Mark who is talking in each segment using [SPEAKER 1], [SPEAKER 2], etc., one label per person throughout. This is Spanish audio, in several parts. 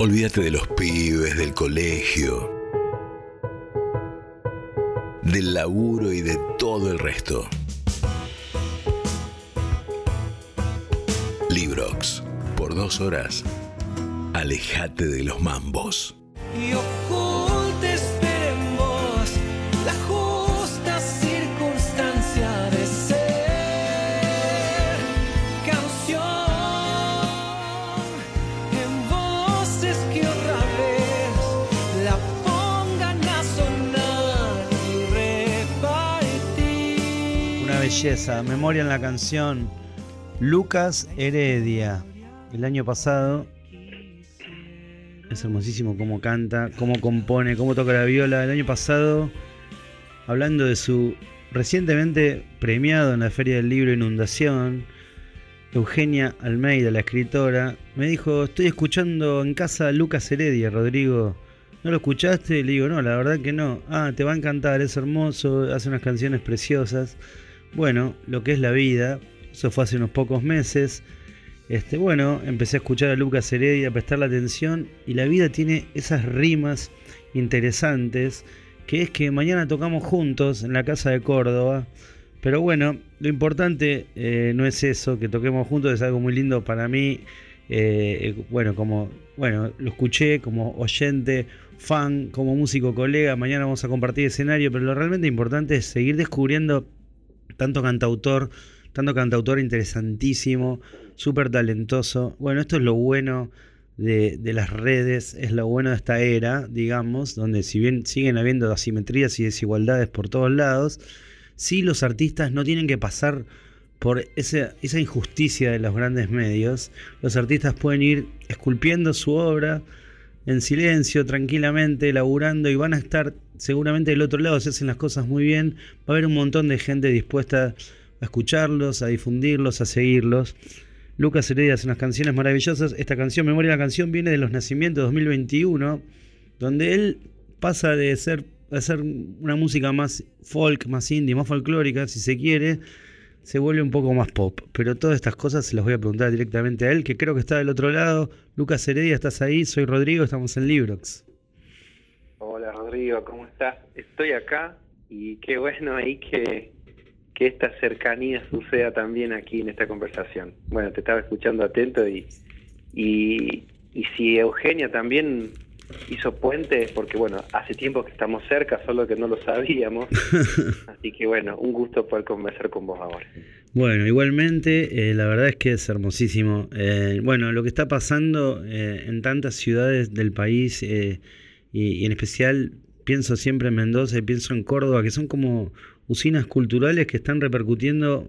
[SPEAKER 1] Olvídate de los pibes, del colegio, del laburo y de todo el resto. Librox, por dos horas, alejate de los mambos.
[SPEAKER 2] Belleza, memoria en la canción. Lucas Heredia. El año pasado. Es hermosísimo cómo canta, cómo compone, cómo toca la viola. El año pasado, hablando de su recientemente premiado en la Feria del Libro Inundación, Eugenia Almeida, la escritora, me dijo, estoy escuchando en casa a Lucas Heredia, Rodrigo. ¿No lo escuchaste? Le digo, no, la verdad que no. Ah, te va a encantar, es hermoso, hace unas canciones preciosas. Bueno, lo que es la vida, eso fue hace unos pocos meses. Este, bueno, empecé a escuchar a Lucas Heredia, a prestarle atención y la vida tiene esas rimas interesantes, que es que mañana tocamos juntos en la casa de Córdoba. Pero bueno, lo importante eh, no es eso, que toquemos juntos es algo muy lindo para mí. Eh, bueno, como bueno, lo escuché como oyente, fan, como músico colega. Mañana vamos a compartir escenario, pero lo realmente importante es seguir descubriendo tanto cantautor, tanto cantautor interesantísimo, súper talentoso. Bueno, esto es lo bueno de, las redes, es lo bueno de esta era, digamos, donde si bien siguen habiendo asimetrías y desigualdades por todos lados, sí los artistas no tienen que pasar por esa, esa injusticia de los grandes medios. Los artistas pueden ir esculpiendo su obra en silencio, tranquilamente, laburando y van a estar seguramente del otro lado, si hacen las cosas muy bien, va a haber un montón de gente dispuesta a escucharlos, a difundirlos, a seguirlos. Lucas Heredia hace unas canciones maravillosas. Esta canción, Memoria de la canción, viene de los nacimientos 2021, donde él pasa de ser hacer una música más folk, más indie, más folclórica, si se quiere, se vuelve un poco más pop. Pero todas estas cosas se las voy a preguntar directamente a él, que creo que está del otro lado. Lucas Heredia, ¿estás ahí? Soy Rodrigo, estamos en Librox.
[SPEAKER 3] Hola Rodrigo, ¿cómo estás? Estoy acá y qué bueno ahí que, que esta cercanía suceda también aquí en esta conversación. Bueno, te estaba escuchando atento y, y, y si Eugenia también hizo puente, porque bueno, hace tiempo que estamos cerca, solo que no lo sabíamos. Así que bueno, un gusto poder conversar con vos ahora.
[SPEAKER 2] Bueno, igualmente, eh, la verdad es que es hermosísimo. Eh, bueno, lo que está pasando eh, en tantas ciudades del país, y, y, en especial pienso siempre en Mendoza y pienso en Córdoba, que son como usinas culturales que están repercutiendo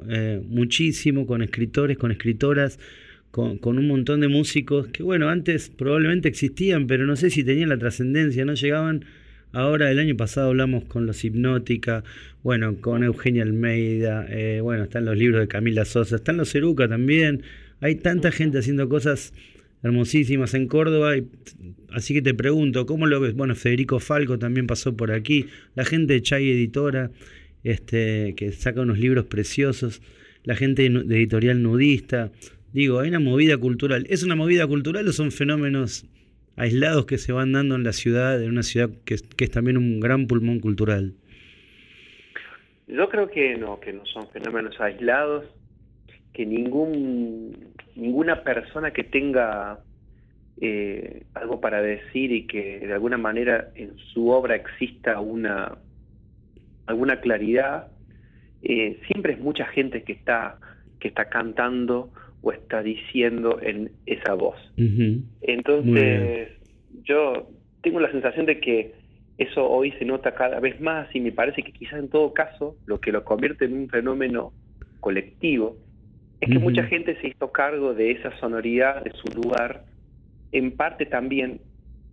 [SPEAKER 2] muchísimo con escritores, con escritoras con, un montón de músicos que, bueno, antes probablemente existían, pero no sé si tenían la trascendencia, no llegaban. Ahora, el año pasado hablamos con los Hipnótica, bueno, con Eugenia Almeida, eh, bueno, están los libros de Camila Sosa, están los Ceruca también. Hay tanta gente haciendo cosas hermosísimas en Córdoba, y, así que te pregunto, ¿cómo lo ves? Bueno, Federico Falco también pasó por aquí, la gente de Chay Editora, este, que saca unos libros preciosos, la gente de Editorial Nudista, Digo, hay una movida cultural. ¿Es una movida cultural o son fenómenos aislados que se van dando en la ciudad, en una ciudad que, que, es también un gran pulmón cultural?
[SPEAKER 3] Yo creo que no, que no son fenómenos aislados, que ningún ninguna persona que tenga eh, algo para decir y que de alguna manera en su obra exista una alguna claridad, eh, siempre es mucha gente que está que está cantando o está diciendo en esa voz. Uh -huh. Entonces, yo tengo la sensación de que eso hoy se nota cada vez más y me parece que quizás en todo caso lo que lo convierte en un fenómeno colectivo es que uh -huh. mucha gente se hizo cargo de esa sonoridad, de su lugar, en parte también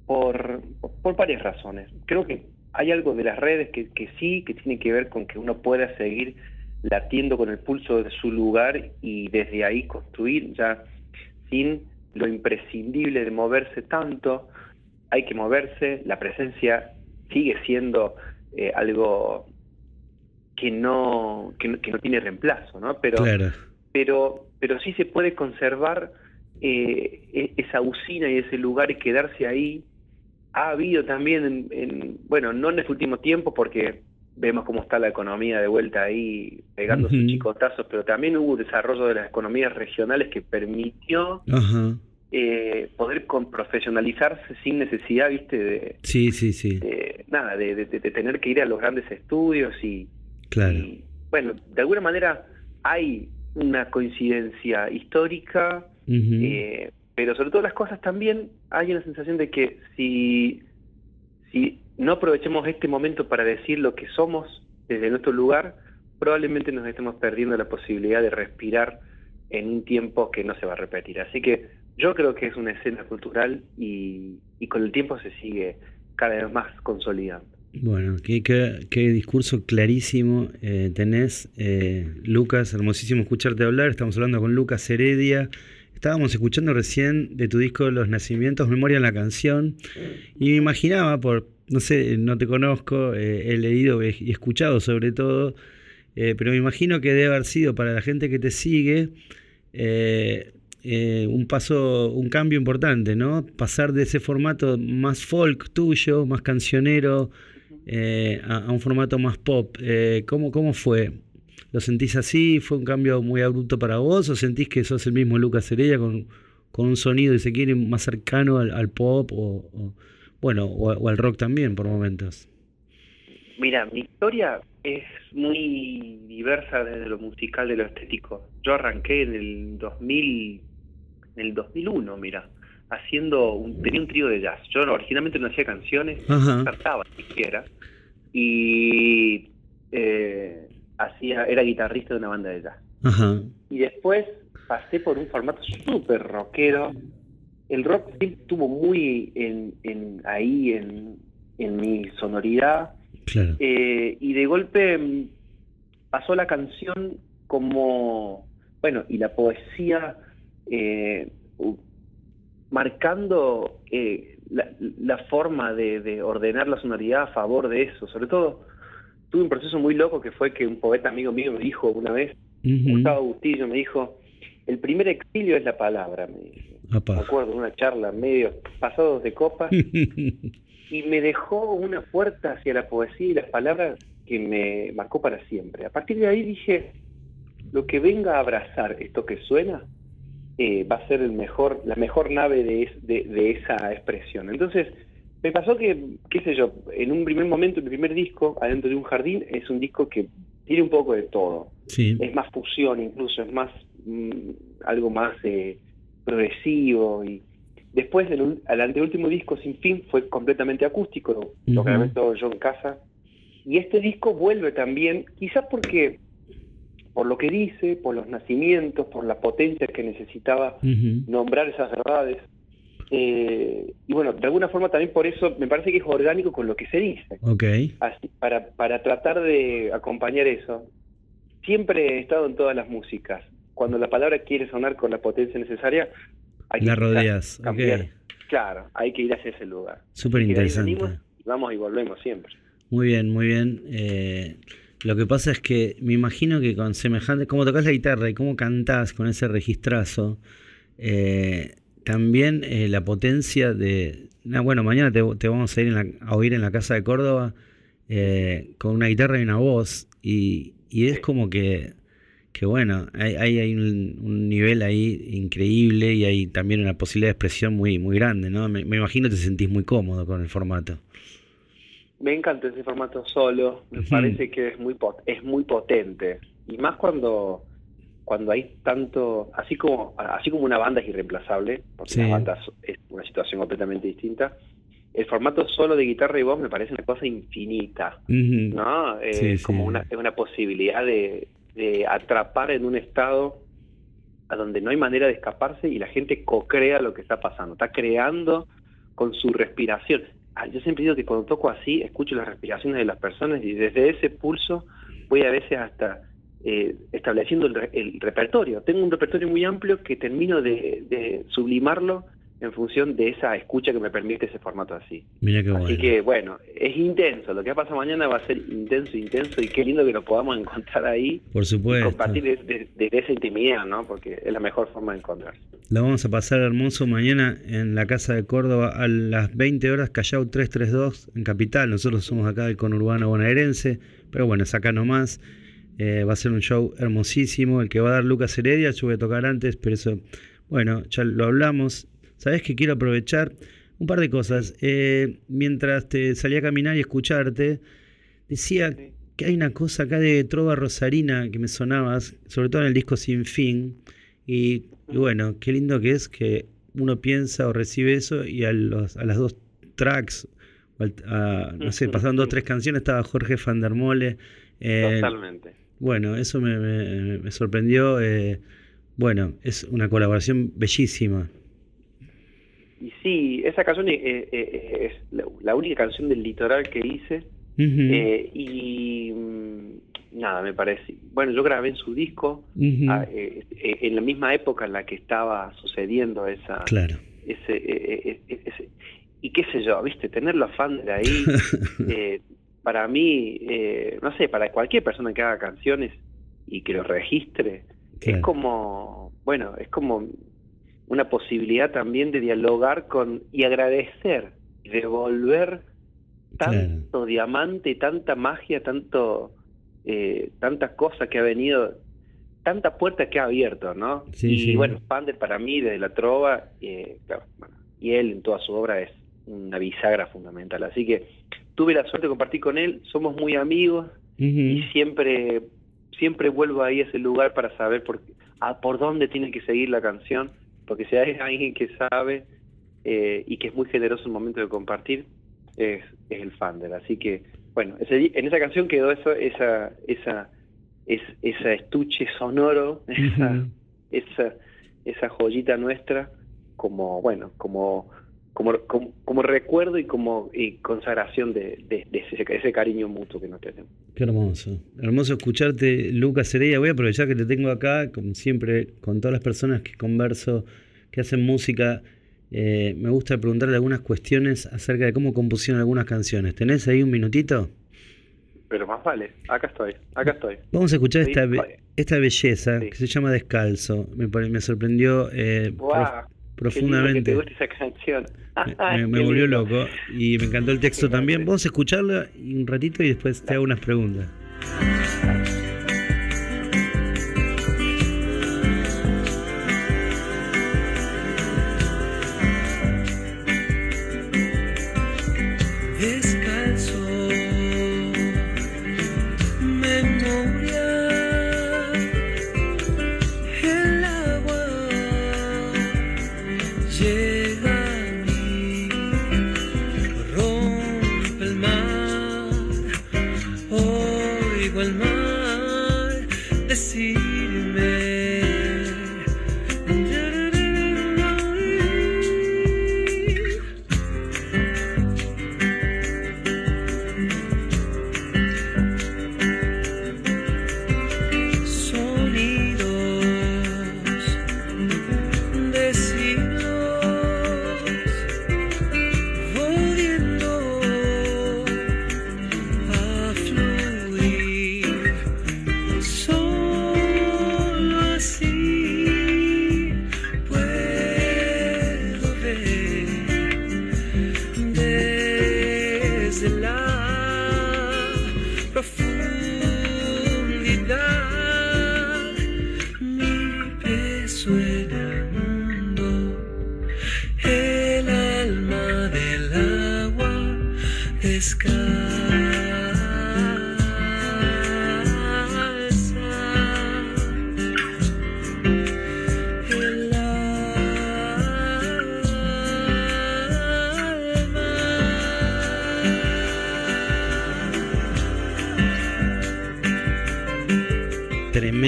[SPEAKER 3] por, por varias razones. Creo que hay algo de las redes que, que sí, que tiene que ver con que uno pueda seguir latiendo con el pulso de su lugar y desde ahí construir ya sin lo imprescindible de moverse tanto, hay que moverse, la presencia sigue siendo eh, algo que no, que no, que no tiene reemplazo, ¿no? Pero,
[SPEAKER 2] claro.
[SPEAKER 3] Pero, pero sí se puede conservar eh, e- esa usina y ese lugar y quedarse ahí. Ha habido también, en, en- bueno, no en este último tiempo porque vemos cómo está la economía de vuelta ahí pegando sus chicotazos, pero también hubo desarrollo de las economías regionales que permitió eh, poder con- profesionalizarse sin necesidad, viste, de,
[SPEAKER 2] Sí, sí, sí.
[SPEAKER 3] de- nada, de, de- de tener que ir a los grandes estudios y,
[SPEAKER 2] Claro.
[SPEAKER 3] y, bueno, de alguna manera hay una coincidencia histórica, eh, pero sobre todo las cosas también hay una sensación de que si, si no aprovechemos este momento para decir lo que somos desde nuestro lugar, probablemente nos estemos perdiendo la posibilidad de respirar en un tiempo que no se va a repetir. Así que yo creo que es una escena cultural y, y con el tiempo se sigue cada vez más consolidando.
[SPEAKER 2] Bueno, qué, qué- discurso clarísimo eh, tenés, eh, Lucas, hermosísimo escucharte hablar. Estamos hablando con Lucas Heredia. Estábamos escuchando recién de tu disco Los Nacimientos, Memoria en la Canción, y me imaginaba, por, no sé, no te conozco, eh, he leído y escuchado sobre todo, eh, pero me imagino que debe haber sido para la gente que te sigue un paso, un cambio importante, ¿no? Pasar de ese formato más folk tuyo, más cancionero, eh, a, un formato más pop. Eh, ¿cómo, ¿Cómo fue? ¿Lo sentís así? ¿Fue un cambio muy abrupto para vos? ¿O sentís que sos el mismo Lucas Heredia con, con un sonido, y se quiere, más cercano al, pop o, o- bueno, o, o al rock también por momentos?
[SPEAKER 3] Mira, mi historia es muy diversa desde lo musical de lo estético. Yo arranqué en el 2000, en el 2001, mira, haciendo un, tenía un trío de jazz. Yo no- originalmente no hacía canciones,
[SPEAKER 2] Ajá.
[SPEAKER 3] cantaba siquiera, y eh, hacía, era guitarrista de una banda de jazz.
[SPEAKER 2] Ajá.
[SPEAKER 3] Y después pasé por un formato súper rockero. El rock siempre estuvo muy en, en- ahí en, en mi sonoridad.
[SPEAKER 2] Claro.
[SPEAKER 3] Eh, y de golpe mm, pasó la canción como, bueno, y la poesía eh, marcando eh, la, la forma de, de ordenar la sonoridad a favor de eso. Sobre todo, tuve un proceso muy loco que fue que un poeta amigo mío me dijo una vez. Gustavo Bustillo, me dijo, el primer exilio es la palabra, me. Me acuerdo de una charla medio pasados de copa y me dejó una puerta hacia la poesía y las palabras que me marcó para siempre. A partir de ahí dije, lo que venga a abrazar esto que suena eh, va a ser el mejor, la mejor nave de, es- de, de esa expresión. Entonces, me pasó que, qué sé yo, en un primer momento, mi primer disco, Adentro de un Jardín, es un disco que tiene un poco de todo
[SPEAKER 2] sí.
[SPEAKER 3] es más fusión incluso, es más mm, algo más eh, progresivo y después ul- al anteúltimo disco Sin Fin fue completamente acústico, lo, lo
[SPEAKER 2] Ujú.
[SPEAKER 3] grabé todo yo en casa y este disco vuelve también, quizás porque por lo que dice, por los nacimientos, por la potencia que necesitaba nombrar esas verdades eh, y bueno, de alguna forma también por eso me parece que es orgánico con lo que se dice
[SPEAKER 2] Ok.
[SPEAKER 3] así, para, para tratar de acompañar eso, siempre he estado en todas las músicas. Cuando la palabra quiere sonar con la potencia necesaria, hay
[SPEAKER 2] La
[SPEAKER 3] que
[SPEAKER 2] rodeas.
[SPEAKER 3] cambiar.
[SPEAKER 2] Ok.
[SPEAKER 3] Claro, hay que ir hacia ese lugar.
[SPEAKER 2] Súper interesante.
[SPEAKER 3] vamos y volvemos siempre.
[SPEAKER 2] Muy bien, muy bien. Eh, lo que pasa es que me imagino que con semejante, como tocas la guitarra y cómo cantás con ese registrazo, eh, también eh, la potencia de... no, bueno, mañana te, te vamos a ir en la- a oír en la Casa de Córdoba eh, con una guitarra y una voz y, y es como que, que bueno, hay, hay, hay un, un nivel ahí increíble y hay también una posibilidad de expresión muy, muy grande, ¿no? Me, me imagino que te sentís muy cómodo con el formato.
[SPEAKER 3] Me encanta ese formato solo, me parece que es muy pot- es muy potente y más cuando cuando hay tanto, así como así como una banda es irreemplazable, porque
[SPEAKER 2] Sí.
[SPEAKER 3] la banda es una situación completamente distinta. El formato solo de guitarra y voz me parece una cosa infinita. ¿no? Eh,
[SPEAKER 2] sí.
[SPEAKER 3] como una, es una posibilidad de, de atrapar en un estado a donde no hay manera de escaparse y la gente co-crea lo que está pasando, está creando con su respiración. Ah, yo siempre digo que cuando toco así, escucho las respiraciones de las personas y desde ese pulso voy a veces hasta eh, estableciendo el, el repertorio. Tengo un repertorio muy amplio que termino de, de sublimarlo en función de esa escucha que me permite ese formato así.
[SPEAKER 2] Mira qué
[SPEAKER 3] Así
[SPEAKER 2] bueno.
[SPEAKER 3] que bueno, es intenso. Lo que pasa mañana va a ser intenso, intenso y qué lindo que nos podamos encontrar ahí
[SPEAKER 2] Por
[SPEAKER 3] y
[SPEAKER 2] supuesto.
[SPEAKER 3] compartir de, de- de esa intimidad, ¿no? Porque es la mejor forma de encontrarse.
[SPEAKER 2] La vamos a pasar hermoso mañana en la Casa de Córdoba a las 20 horas, Callao 332 en Capital. Nosotros somos acá del conurbano bonaerense, pero bueno, es acá nomás. Eh, va a ser un show hermosísimo, el que va a dar Lucas Heredia. Yo voy a tocar antes, pero eso, bueno, ya lo hablamos. Sabes que quiero aprovechar un par de cosas. Eh, mientras te salía a caminar y escucharte, decía
[SPEAKER 3] Sí.
[SPEAKER 2] que hay una cosa acá de trova rosarina que me sonabas, sobre todo en el disco Sin Fin. Y, y bueno, qué lindo que es que uno piensa o recibe eso y a, los, a las dos tracks, a- no sé, pasaron dos o tres canciones, estaba Jorge Van der Mole. eh,
[SPEAKER 3] Totalmente.
[SPEAKER 2] bueno, eso me, me- me sorprendió. eh, bueno, es una colaboración bellísima.
[SPEAKER 3] Y sí, esa canción es la, única canción del litoral que hice. Eh, y mm, nada, me parece. Bueno, yo grabé en su disco ah, eh, eh, en la misma época en la que estaba sucediendo esa,
[SPEAKER 2] Claro.
[SPEAKER 3] ese, eh, eh, eh, ese- y qué sé yo, viste, tenerlo a fan de ahí, para mí, eh, no sé, para cualquier persona que haga canciones y que lo registre, es como, bueno, es como una posibilidad también de dialogar con y agradecer y devolver tanto diamante, tanta magia, tanto eh, tantas cosas que ha venido, tanta puerta que ha abierto, ¿no?
[SPEAKER 2] Sí,
[SPEAKER 3] y
[SPEAKER 2] sí.
[SPEAKER 3] bueno, Pander para mí desde la trova, eh, claro, bueno, y él en toda su obra es una bisagra fundamental. Así que tuve la suerte de compartir con él, somos muy amigos y siempre siempre vuelvo ahí a ese lugar para saber por, a, por dónde tiene que seguir la canción, porque si hay alguien que sabe eh, y que es muy generoso en el momento de compartir, es, es el Fander. Así que, bueno, ese en esa canción quedó eso, esa, esa, es, esa estuche sonoro, esa, esa joyita nuestra, como, bueno, como, como, como, como recuerdo y como y consagración de, de- de ese, ese cariño mutuo que nos tenemos.
[SPEAKER 2] Qué hermoso. Hermoso escucharte, Lucas Heredia. Voy a aprovechar que te tengo acá, como siempre, con todas las personas que converso, que hacen música. eh, me gusta preguntarle algunas cuestiones acerca de cómo compusieron algunas canciones. ¿Tenés ahí un minutito?
[SPEAKER 3] Pero más vale, acá estoy, acá estoy.
[SPEAKER 2] Vamos a escuchar
[SPEAKER 3] Sí,
[SPEAKER 2] esta, be-
[SPEAKER 3] vale.
[SPEAKER 2] esta belleza
[SPEAKER 3] Sí.
[SPEAKER 2] que se llama Descalzo. Me, me sorprendió eh, profundamente.
[SPEAKER 3] que te esa canción.
[SPEAKER 2] Me, me volvió loco y me encantó el texto también. Vamos a escucharla un ratito y después te hago unas preguntas.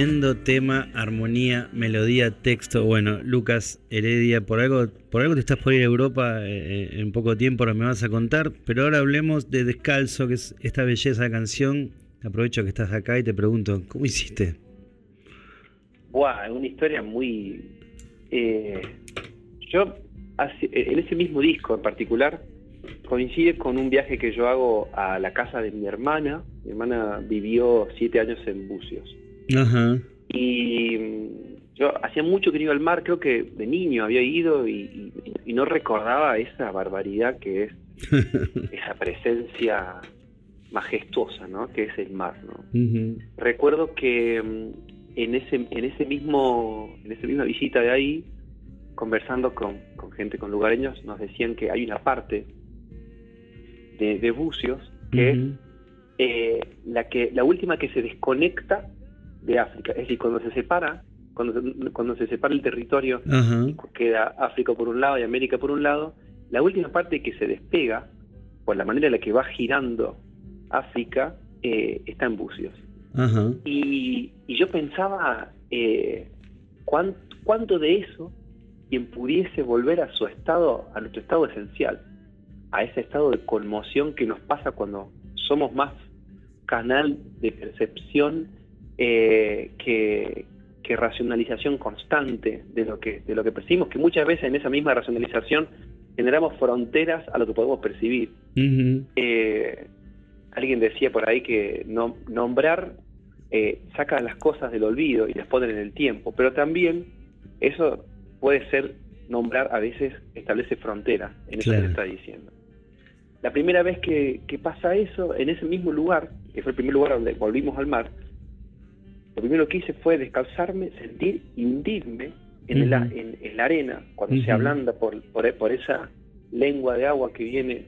[SPEAKER 2] Tremendo tema, armonía, melodía, texto. Bueno, Lucas Heredia, por algo, por algo te estás por ir a Europa eh, eh, en poco tiempo, ahora me vas a contar. Pero ahora hablemos de Descalzo, que es esta belleza de canción. Aprovecho que estás acá y te pregunto, ¿cómo hiciste?
[SPEAKER 3] Buah, es una historia muy... eh, yo en ese mismo disco en particular, coincide con un viaje que yo hago a la casa de mi hermana. Mi hermana vivió siete años en Bucios.
[SPEAKER 2] Ajá.
[SPEAKER 3] Y mm, yo hacía mucho que no iba al mar, creo que de niño había ido y, y- y no recordaba esa barbaridad que es esa presencia majestuosa, ¿no? Que es el mar, ¿no? Recuerdo que mm, en ese en ese mismo en esa misma visita de ahí, conversando con, con gente, con lugareños, nos decían que hay una parte de, de Bucios que es eh, la que la última que se desconecta de África, es decir, cuando se separa, cuando se, cuando se separa el territorio,
[SPEAKER 2] Ajá.
[SPEAKER 3] queda África por un lado y América por un lado, la última parte que se despega, por la manera en la que va girando África, eh, está en Bucios. Y, y yo pensaba eh, cuán- cuánto de eso quien pudiese volver a su estado, a nuestro estado esencial, a ese estado de conmoción que nos pasa cuando somos más canal de percepción eh, que, que racionalización constante de lo que de lo que percibimos, que muchas veces en esa misma racionalización generamos fronteras a lo que podemos percibir. Eh, alguien decía por ahí que no- nombrar eh, saca las cosas del olvido y las pone en el tiempo, pero también eso puede ser nombrar a veces establece fronteras en eso que se está diciendo. La primera vez que, que pasa eso, en ese mismo lugar, que fue el primer lugar donde volvimos al mar, lo primero que hice fue descalzarme, sentir y hundirme en, la,
[SPEAKER 2] Ujú.
[SPEAKER 3] en, en la arena, cuando se ablanda por, por, por esa lengua de agua que viene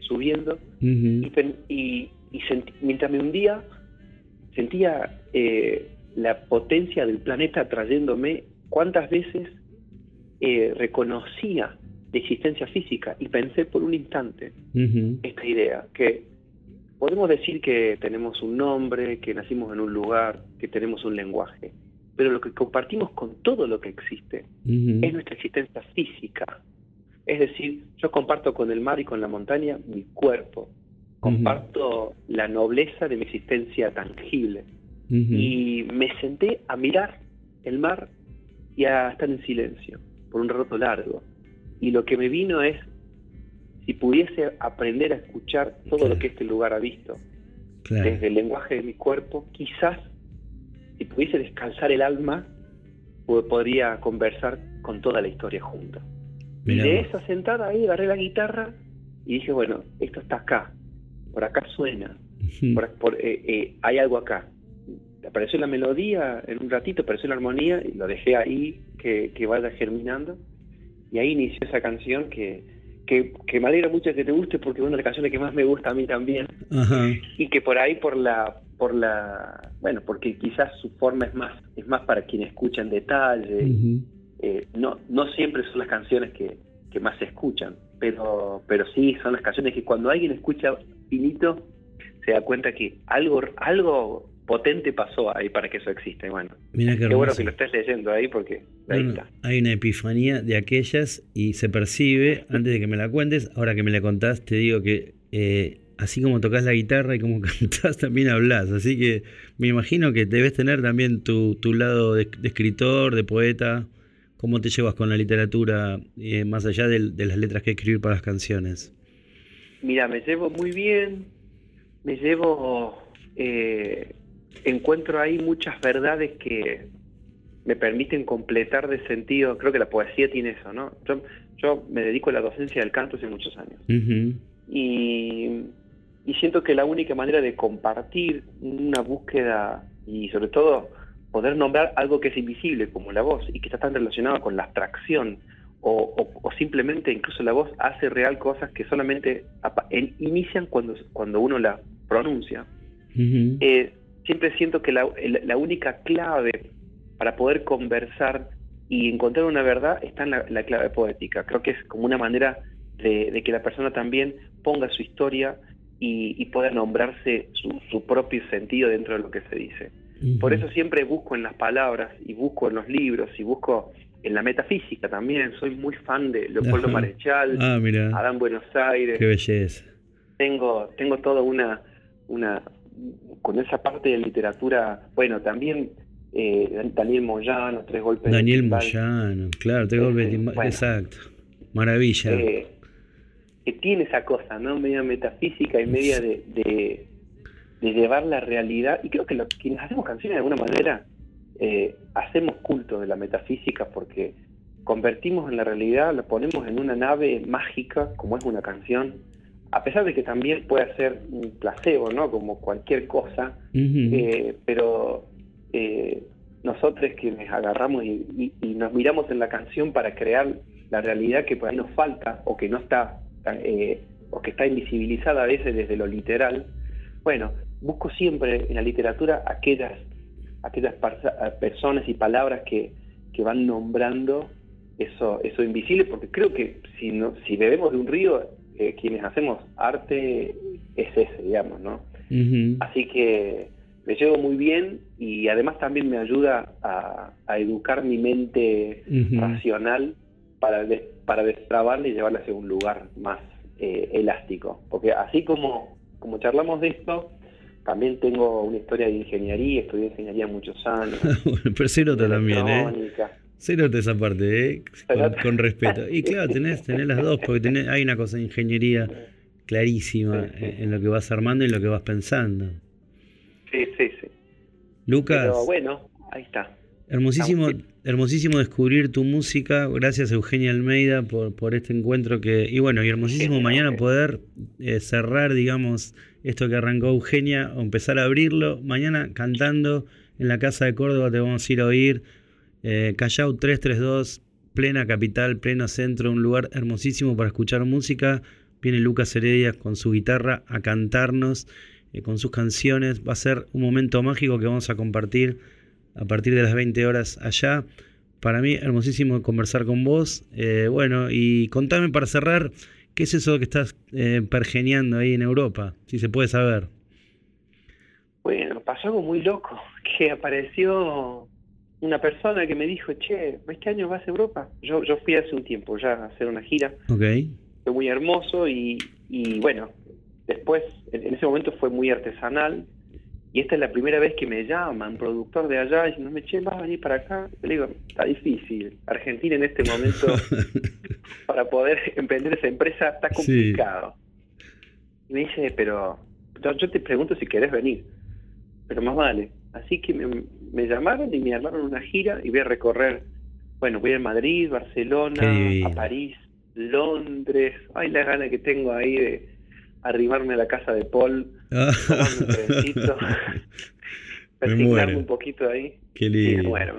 [SPEAKER 3] subiendo, y, sentí- mientras me hundía, sentía eh, la potencia del planeta trayéndome cuántas veces eh, reconocía la existencia física. Y pensé por un instante esta idea, que podemos decir que tenemos un nombre, que nacimos en un lugar, que tenemos un lenguaje, pero lo que compartimos con todo lo que existe es nuestra existencia física. Es decir, yo comparto con el mar y con la montaña mi cuerpo, comparto la nobleza de mi existencia tangible. Y me senté a mirar el mar y a estar en silencio por un rato largo. Y lo que me vino es, si pudiese aprender a escuchar todo
[SPEAKER 2] Claro.
[SPEAKER 3] lo que este lugar ha visto,
[SPEAKER 2] Claro.
[SPEAKER 3] desde el lenguaje de mi cuerpo, quizás si pudiese descansar el alma, po- podría conversar con toda la historia junta.
[SPEAKER 2] Mirá
[SPEAKER 3] y de esa sentada ahí agarré la guitarra y dije, bueno, esto está acá, por acá suena, por, por- eh, eh, hay algo acá. Apareció la melodía en un ratito, apareció la armonía y lo dejé ahí que, que vaya germinando. Y ahí inició esa canción que, que, que me alegra mucho que te guste porque es una de las canciones que más me gusta a mí también.
[SPEAKER 2] Ajá.
[SPEAKER 3] Y que por ahí por la, por la, bueno, porque quizás su forma es más, es más para quien escucha en detalle.
[SPEAKER 2] Ujú.
[SPEAKER 3] Eh, no, no siempre son las canciones que, que más se escuchan, pero, pero sí son las canciones que cuando alguien escucha finito se da cuenta que algo, algo potente pasó ahí para que eso exista. Y bueno,
[SPEAKER 2] Mirá qué
[SPEAKER 3] qué bueno que lo estés leyendo ahí porque ahí
[SPEAKER 2] No, no,
[SPEAKER 3] está.
[SPEAKER 2] Hay una epifanía de aquellas y se percibe, antes de que me la cuentes, ahora que me la contás, te digo que eh, así como tocas la guitarra y como cantás, también hablas. Así que me imagino que debes tener también tu, tu lado de, de escritor, de poeta. ¿Cómo te llevas con la literatura, eh, más allá de, las letras que escribir para las canciones?
[SPEAKER 3] Mira, me llevo muy bien, me llevo, eh, encuentro ahí muchas verdades que me permiten completar de sentido, creo que la poesía tiene eso, ¿no? Yo, yo me dedico a la docencia del canto hace muchos años
[SPEAKER 2] Ujú,
[SPEAKER 3] y, y siento que la única manera de compartir una búsqueda y sobre todo poder nombrar algo que es invisible como la voz y que está tan relacionado con la abstracción o, o- o simplemente incluso la voz hace real cosas que solamente inician cuando, cuando uno la pronuncia.
[SPEAKER 2] ujú.
[SPEAKER 3] Eh, siempre siento que la, única clave para poder conversar y encontrar una verdad está en la, la clave poética. Creo que es como una manera de, de que la persona también ponga su historia y, y pueda nombrarse su, su propio sentido dentro de lo que se dice. Por eso siempre busco en las palabras y busco en los libros y busco en la metafísica también. Soy muy fan de Leopoldo
[SPEAKER 2] Ajá.
[SPEAKER 3] Marechal,
[SPEAKER 2] Ah,
[SPEAKER 3] Adán Buenos Aires
[SPEAKER 2] qué belleza.
[SPEAKER 3] tengo tengo toda una una con esa parte de literatura bueno también eh, Daniel Moyano tres golpes de
[SPEAKER 2] Daniel
[SPEAKER 3] timbal.
[SPEAKER 2] Moyano, claro, te golpe de
[SPEAKER 3] Ese,
[SPEAKER 2] timba-
[SPEAKER 3] bueno.
[SPEAKER 2] exacto. Maravilla.
[SPEAKER 3] eh, que tiene esa cosa, ¿no? Media metafísica y media de, de, de llevar la realidad. Y creo que lo, quienes hacemos canciones de alguna manera eh, hacemos culto de la metafísica porque convertimos en la realidad, la ponemos en una nave mágica, como es una canción, a pesar de que también puede ser un placebo, ¿no? Como cualquier cosa, eh, pero eh, nosotros quienes agarramos y, y- y nos miramos en la canción para crear la realidad que por ahí nos falta o que no está eh, o que está invisibilizada a veces desde lo literal, bueno, busco siempre en la literatura aquellas aquellas parza- personas y palabras que, que van nombrando eso eso invisible porque creo que si no si bebemos de un río eh, quienes hacemos arte es ese digamos no. Así que me llevo muy bien y además también me ayuda a, a educar mi mente racional para, des- para destrabarla y llevarla hacia un lugar más eh, elástico. Porque así como, como charlamos de esto, también tengo una historia de ingeniería, estudié ingeniería muchos años.
[SPEAKER 2] Bueno, pero también, ¿eh? Se nota esa parte, ¿eh? Con, respeto. Y claro, tenés, tenés las dos, porque tenés, hay una cosa de ingeniería clarísima en, en lo que vas armando y en lo que vas pensando.
[SPEAKER 3] Sí, sí, sí.
[SPEAKER 2] Lucas,
[SPEAKER 3] Pero bueno, ahí está.
[SPEAKER 2] hermosísimo, hermosísimo descubrir tu música. Gracias Eugenia Almeida por, por este encuentro que. Y bueno, y hermosísimo mañana poder eh, cerrar, digamos, esto que arrancó Eugenia, o empezar a abrirlo. Mañana cantando en la Casa de Córdoba te vamos a ir a oír. Eh, Callao 332, plena capital, pleno centro, un lugar hermosísimo para escuchar música. Viene Lucas Heredia con su guitarra a cantarnos, eh, con sus canciones. Va a ser un momento mágico que vamos a compartir a partir de las 20 horas allá. Para mí, hermosísimo conversar con vos. Eh, bueno, y contame para cerrar, ¿qué es eso que estás pergeneando ahí en Europa? Si se puede saber.
[SPEAKER 3] Bueno, pasó algo muy loco, que apareció una persona que me dijo, che, ¿este año vas a Europa? Yo, yo fui hace un tiempo ya a hacer una gira, fue muy hermoso y, y bueno, después, en, ese momento fue muy artesanal y esta es la primera vez que me llama un productor de allá diciéndome, che, ¿vas a venir para acá? Le digo, está difícil, Argentina en este momento para poder emprender esa empresa está
[SPEAKER 2] Sí.
[SPEAKER 3] complicado. Y me dice, pero yo, yo te pregunto si querés venir, pero más vale. Así que me, me llamaron y me armaron una gira y voy a recorrer, bueno, voy a Madrid, Barcelona, a París, Londres. Ay, la gana que tengo ahí de arrimarme a la casa de Paul, tomarme un trencito,
[SPEAKER 2] Me
[SPEAKER 3] persignarme un poquito ahí.
[SPEAKER 2] Qué lindo.
[SPEAKER 3] muero.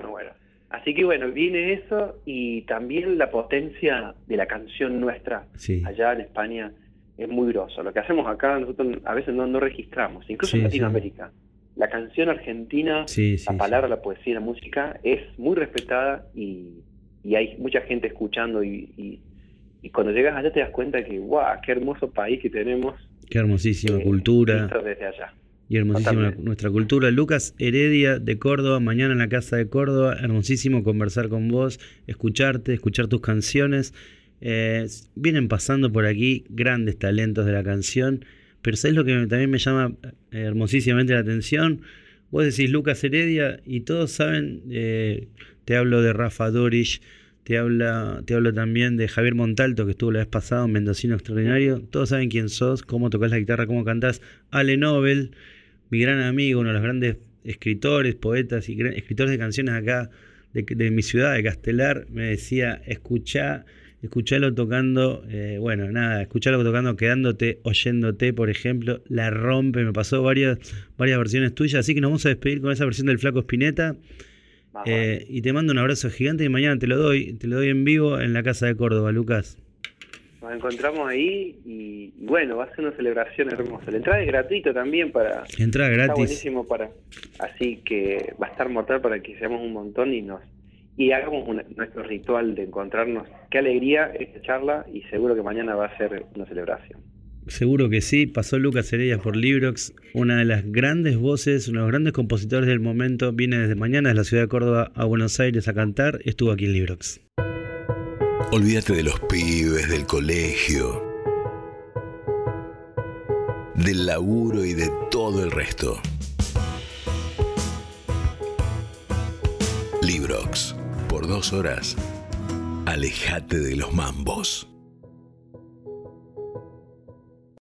[SPEAKER 3] Así que bueno, viene eso y también la potencia de la canción nuestra
[SPEAKER 2] Sí.
[SPEAKER 3] allá en España es muy grosso. Lo que hacemos acá nosotros a veces no, no registramos, incluso en
[SPEAKER 2] sí.
[SPEAKER 3] La canción argentina,
[SPEAKER 2] Sí, sí,
[SPEAKER 3] la
[SPEAKER 2] sí.
[SPEAKER 3] palabra, la poesía la música es muy respetada y, y hay mucha gente escuchando y, y- y cuando llegas allá te das cuenta que, guau, qué hermoso país que tenemos.
[SPEAKER 2] Qué hermosísima
[SPEAKER 3] eh,
[SPEAKER 2] cultura.
[SPEAKER 3] desde allá.
[SPEAKER 2] Y hermosísima
[SPEAKER 3] Totalmente.
[SPEAKER 2] nuestra cultura. Lucas Heredia de Córdoba, mañana en la Casa de Córdoba. Hermosísimo conversar con vos, escucharte, escuchar tus canciones. Eh, vienen pasando por aquí grandes talentos de la canción, pero ¿sabes lo que también me llama eh, hermosísimamente la atención? Vos decís Lucas Heredia y todos saben, eh, te hablo de Rafa Dorish, te, habla, te hablo también de Javier Montalto, que estuvo la vez pasada, un mendocino extraordinario. Todos saben quién sos, cómo tocas la guitarra, cómo cantás. Ale Nobel, mi gran amigo, uno de los grandes escritores, poetas y escritores de canciones acá de, de mi ciudad, de Castelar, me decía, escuchá, escuchalo tocando, eh, bueno, nada, escuchalo tocando, quedándote, oyéndote, por ejemplo, la rompe, me pasó varias, varias versiones tuyas, así que nos vamos a despedir con esa versión del Flaco Spinetta. Eh, y te mando un abrazo gigante y mañana te lo doy, te lo doy en vivo en la casa de Córdoba, Lucas.
[SPEAKER 3] Nos encontramos ahí y, bueno, va a ser una celebración hermosa. La entrada es gratuita también para...
[SPEAKER 2] Entrada
[SPEAKER 3] Está
[SPEAKER 2] gratis.
[SPEAKER 3] buenísimo para... Así que va a estar mortal para que seamos un montón y nos... Y hagamos nuestro ritual de encontrarnos. Qué alegría esta charla y seguro que mañana va a ser una celebración.
[SPEAKER 2] Seguro que sí, pasó Lucas Heredia por Librox, una de las grandes voces, uno de los grandes compositores del momento, viene desde mañana de la ciudad de Córdoba a Buenos Aires a cantar, estuvo aquí en Librox.
[SPEAKER 1] Olvídate de los pibes, del colegio, del laburo y de todo el resto. Librox, dos horas,
[SPEAKER 4] Alejate de los mambos.